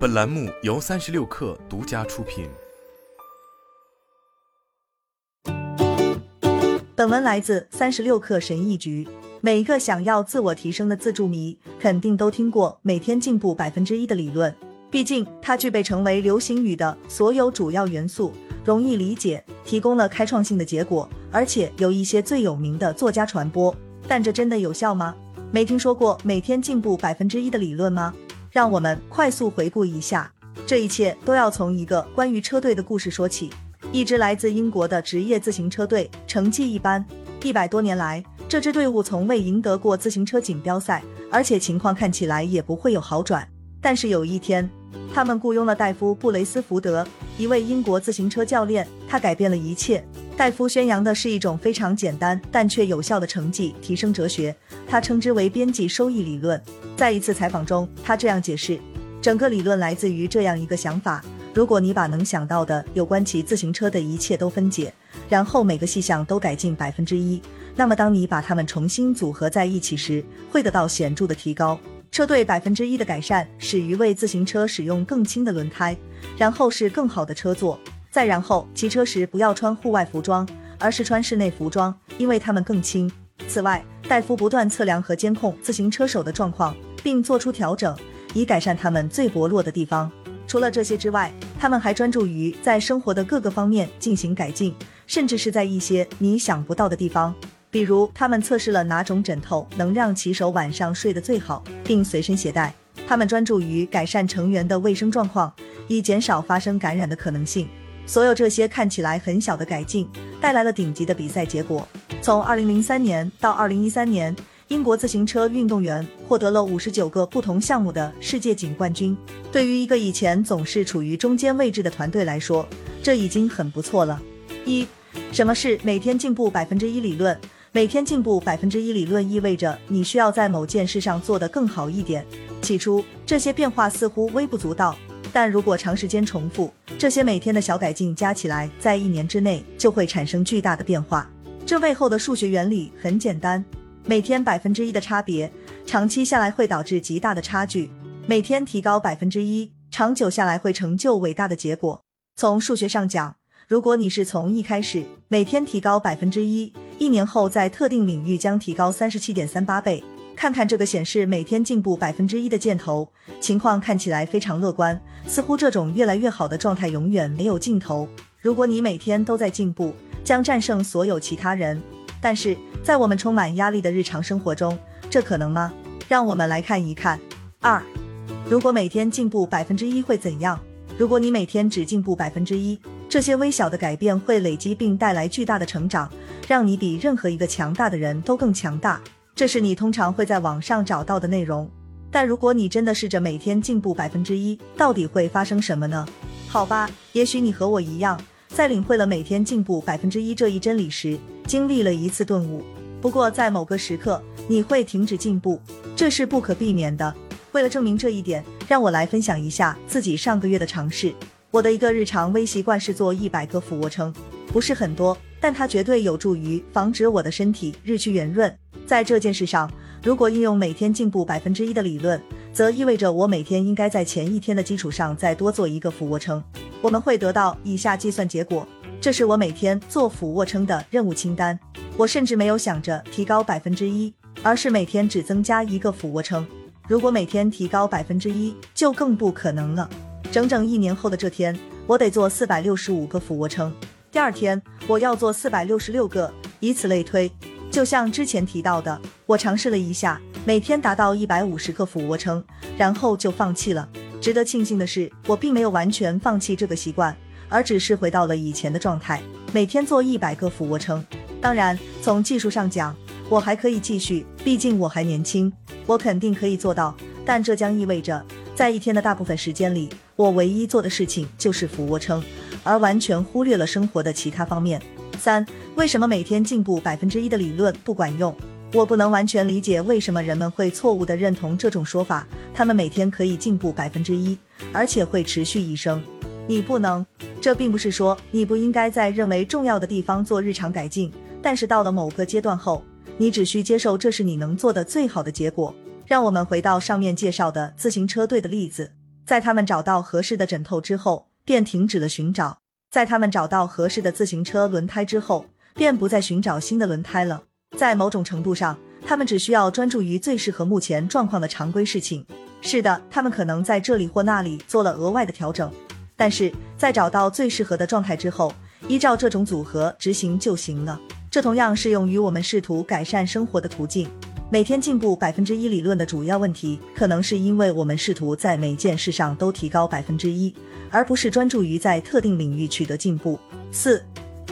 本栏目由三十六氪独家出品。本文来自三十六氪神译局。每一个想要自我提升的自助迷，肯定都听过“每天进步百分之一”的理论。毕竟，它具备成为流行语的所有主要元素，容易理解，提供了开创性的结果，而且有一些最有名的作家传播。但这真的有效吗？没听说过“每天进步百分之一”的理论吗？让我们快速回顾一下，这一切都要从一个关于车队的故事说起。一支来自英国的职业自行车队，成绩一般，一百多年来。这支队伍从未赢得过自行车锦标赛，而且情况看起来也不会有好转。但是有一天，他们雇佣了戴夫·布雷斯福德，一位英国自行车教练，他改变了一切。戴夫宣扬的是一种非常简单但却有效的成绩提升哲学，他称之为边际收益理论。在一次采访中，他这样解释：整个理论来自于这样一个想法：如果你把能想到的有关骑自行车的一切都分解，然后每个细项都改进百分之一。那么，当你把它们重新组合在一起时，会得到显著的提高。车队百分之一的改善始于为自行车使用更轻的轮胎，然后是更好的车座，再然后骑车时不要穿户外服装，而是穿室内服装，因为它们更轻。此外，戴夫不断测量和监控自行车手的状况，并做出调整，以改善他们最薄弱的地方。除了这些之外，他们还专注于在生活的各个方面进行改进，甚至是在一些你想不到的地方。比如，他们测试了哪种枕头能让骑手晚上睡得最好，并随身携带。他们专注于改善成员的卫生状况，以减少发生感染的可能性。所有这些看起来很小的改进，带来了顶级的比赛结果。从2003年到2013年，英国自行车运动员获得了59个不同项目的世界锦冠军。对于一个以前总是处于中间位置的团队来说，这已经很不错了。一，什么是每天进步百分之一理论？每天进步百分之一理论意味着你需要在某件事上做得更好一点。起初，这些变化似乎微不足道，但如果长时间重复，这些每天的小改进加起来，在一年之内就会产生巨大的变化。这背后的数学原理很简单：每天百分之一的差别，长期下来会导致极大的差距；每天提高百分之一，长久下来会成就伟大的结果。从数学上讲，如果你是从一开始每天提高百分之一，一年后在特定领域将提高三十七点三八倍。看看这个显示每天进步百分之一的箭头，情况看起来非常乐观，似乎这种越来越好的状态永远没有尽头。如果你每天都在进步，将战胜所有其他人。但是在我们充满压力的日常生活中，这可能吗？让我们来看一看。二，如果每天进步百分之一会怎样？如果你每天只进步百分之一。这些微小的改变会累积并带来巨大的成长，让你比任何一个强大的人都更强大。这是你通常会在网上找到的内容。但如果你真的试着每天进步百分之一，到底会发生什么呢？好吧，也许你和我一样，在领会了每天进步百分之一这一真理时，经历了一次顿悟。不过在某个时刻，你会停止进步，这是不可避免的。为了证明这一点，让我来分享一下自己上个月的尝试。我的一个日常微习惯是做一百个俯卧撑，不是很多，但它绝对有助于防止我的身体日趋圆润。在这件事上，如果应用每天进步百分之一的理论，则意味着我每天应该在前一天的基础上再多做一个俯卧撑。我们会得到以下计算结果，这是我每天做俯卧撑的任务清单。我甚至没有想着提高百分之一，而是每天只增加一个俯卧撑。如果每天提高百分之一，就更不可能了。整整一年后的这天，我得做四百六十五个俯卧撑。第二天，我要做四百六十六个，以此类推。就像之前提到的，我尝试了一下，每天达到一百五十个俯卧撑，然后就放弃了。值得庆幸的是，我并没有完全放弃这个习惯，而只是回到了以前的状态，每天做一百个俯卧撑。当然，从技术上讲，我还可以继续，毕竟我还年轻，我肯定可以做到。但这将意味着，在一天的大部分时间里，我唯一做的事情就是俯卧撑，而完全忽略了生活的其他方面。三、为什么每天进步百分之一的理论不管用？我不能完全理解为什么人们会错误地认同这种说法。他们每天可以进步百分之一，而且会持续一生。你不能。这并不是说你不应该在认为重要的地方做日常改进，但是到了某个阶段后，你只需接受这是你能做的最好的结果。让我们回到上面介绍的自行车队的例子。在他们找到合适的枕头之后，便停止了寻找；在他们找到合适的自行车轮胎之后，便不再寻找新的轮胎了。在某种程度上，他们只需要专注于最适合目前状况的常规事情。是的，他们可能在这里或那里做了额外的调整，但是在找到最适合的状态之后，依照这种组合执行就行了。这同样适用于我们试图改善生活的途径。每天进步百分之一理论的主要问题，可能是因为我们试图在每件事上都提高百分之一，而不是专注于在特定领域取得进步。四、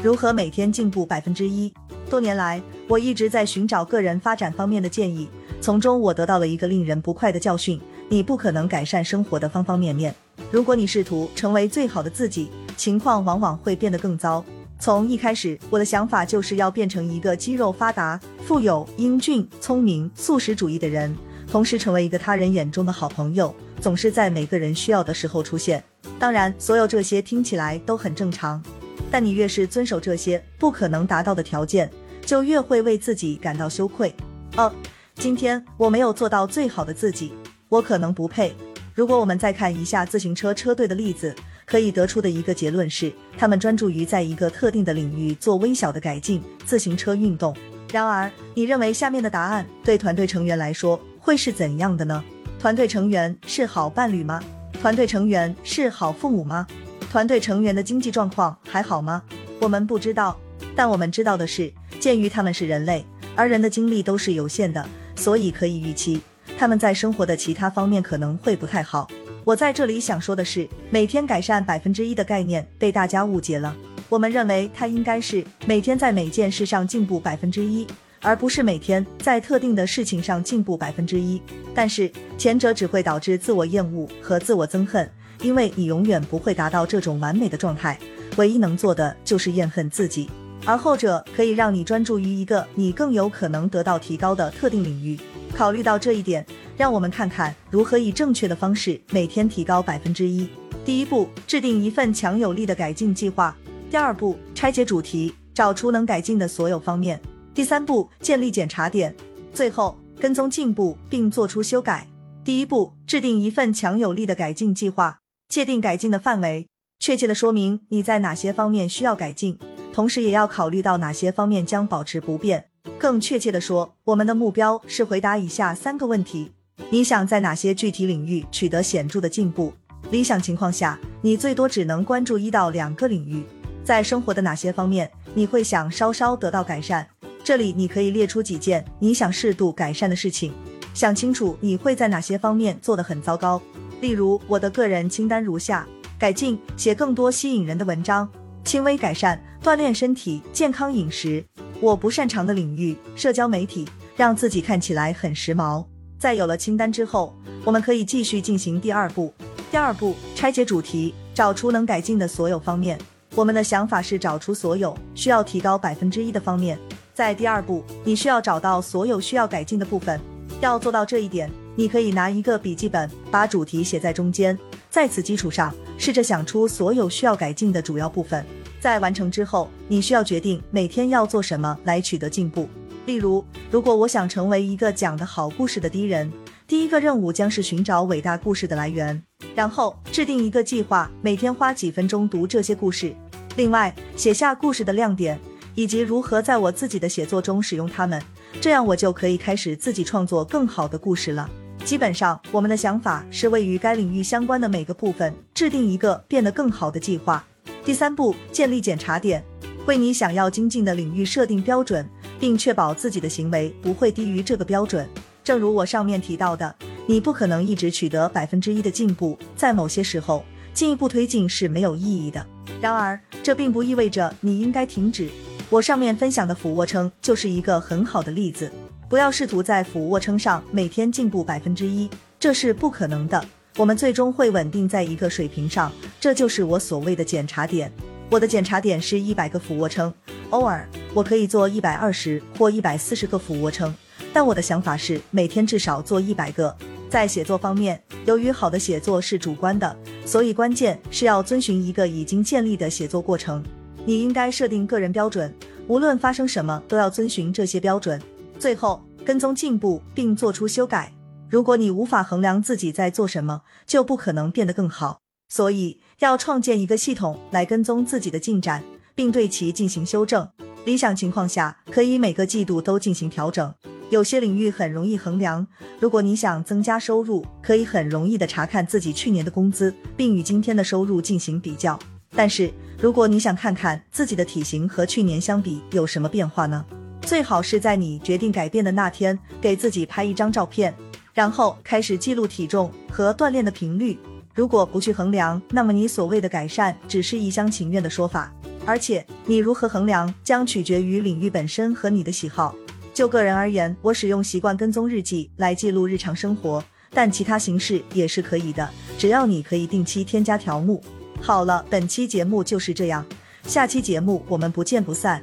如何每天进步百分之一？多年来，我一直在寻找个人发展方面的建议，从中我得到了一个令人不快的教训：你不可能改善生活的方方面面。如果你试图成为最好的自己，情况往往会变得更糟。从一开始，我的想法就是要变成一个肌肉发达、富有、英俊、聪明、素食主义的人，同时成为一个他人眼中的好朋友，总是在每个人需要的时候出现。当然，所有这些听起来都很正常，但你越是遵守这些不可能达到的条件，就越会为自己感到羞愧。哦，今天我没有做到最好的自己，我可能不配。如果我们再看一下自行车车队的例子。可以得出的一个结论是，他们专注于在一个特定的领域做微小的改进，自行车运动。然而，你认为下面的答案对团队成员来说会是怎样的呢？团队成员是好伴侣吗？团队成员是好父母吗？团队成员的经济状况还好吗？我们不知道，但我们知道的是，鉴于他们是人类，而人的精力都是有限的，所以可以预期他们在生活的其他方面可能会不太好。我在这里想说的是，每天改善百分之一的概念被大家误解了。我们认为它应该是每天在每件事上进步百分之一，而不是每天在特定的事情上进步百分之一。但是前者只会导致自我厌恶和自我憎恨，因为你永远不会达到这种完美的状态。唯一能做的就是厌恨自己，而后者可以让你专注于一个你更有可能得到提高的特定领域。考虑到这一点。让我们看看如何以正确的方式每天提高百分之一。第一步，制定一份强有力的改进计划。第二步，拆解主题，找出能改进的所有方面。第三步，建立检查点。最后，跟踪进步并做出修改。第一步，制定一份强有力的改进计划，界定改进的范围，确切的说明你在哪些方面需要改进，同时也要考虑到哪些方面将保持不变。更确切的说，我们的目标是回答以下三个问题。你想在哪些具体领域取得显著的进步？理想情况下，你最多只能关注一到两个领域。在生活的哪些方面，你会想稍稍得到改善？这里你可以列出几件你想适度改善的事情。想清楚你会在哪些方面做得很糟糕。例如，我的个人清单如下：改进，写更多吸引人的文章；轻微改善，锻炼身体，健康饮食。我不擅长的领域，社交媒体，让自己看起来很时髦。在有了清单之后，我们可以继续进行第二步。第二步，拆解主题，找出能改进的所有方面。我们的想法是找出所有需要提高百分之一的方面。在第二步，你需要找到所有需要改进的部分。要做到这一点，你可以拿一个笔记本，把主题写在中间，在此基础上，试着想出所有需要改进的主要部分。在完成之后，你需要决定每天要做什么来取得进步。例如，如果我想成为一个讲得好故事的第一人，第一个任务将是寻找伟大故事的来源，然后制定一个计划，每天花几分钟读这些故事。另外，写下故事的亮点以及如何在我自己的写作中使用它们，这样我就可以开始自己创作更好的故事了。基本上，我们的想法是为与该领域相关的每个部分制定一个变得更好的计划。第三步，建立检查点，为你想要精进的领域设定标准。并确保自己的行为不会低于这个标准。正如我上面提到的，你不可能一直取得百分之一的进步，在某些时候，进一步推进是没有意义的。然而，这并不意味着你应该停止。我上面分享的俯卧撑就是一个很好的例子。不要试图在俯卧撑上每天进步百分之一，这是不可能的。我们最终会稳定在一个水平上，这就是我所谓的检查点。我的检查点是一百个俯卧撑。偶尔我可以做一百二十或一百四十个俯卧撑，但我的想法是每天至少做一百个。在写作方面，由于好的写作是主观的，所以关键是要遵循一个已经建立的写作过程。你应该设定个人标准，无论发生什么都要遵循这些标准。最后，跟踪进步并做出修改。如果你无法衡量自己在做什么，就不可能变得更好。所以要创建一个系统来跟踪自己的进展，并对其进行修正。理想情况下，可以每个季度都进行调整。有些领域很容易衡量，如果你想增加收入，可以很容易的查看自己去年的工资，并与今天的收入进行比较。但是如果你想看看自己的体型和去年相比有什么变化呢？最好是在你决定改变的那天，给自己拍一张照片，然后开始记录体重和锻炼的频率。如果不去衡量，那么你所谓的改善只是一厢情愿的说法。而且你如何衡量，将取决于领域本身和你的喜好。就个人而言，我使用习惯跟踪日记来记录日常生活，但其他形式也是可以的，只要你可以定期添加条目。好了，本期节目就是这样，下期节目我们不见不散。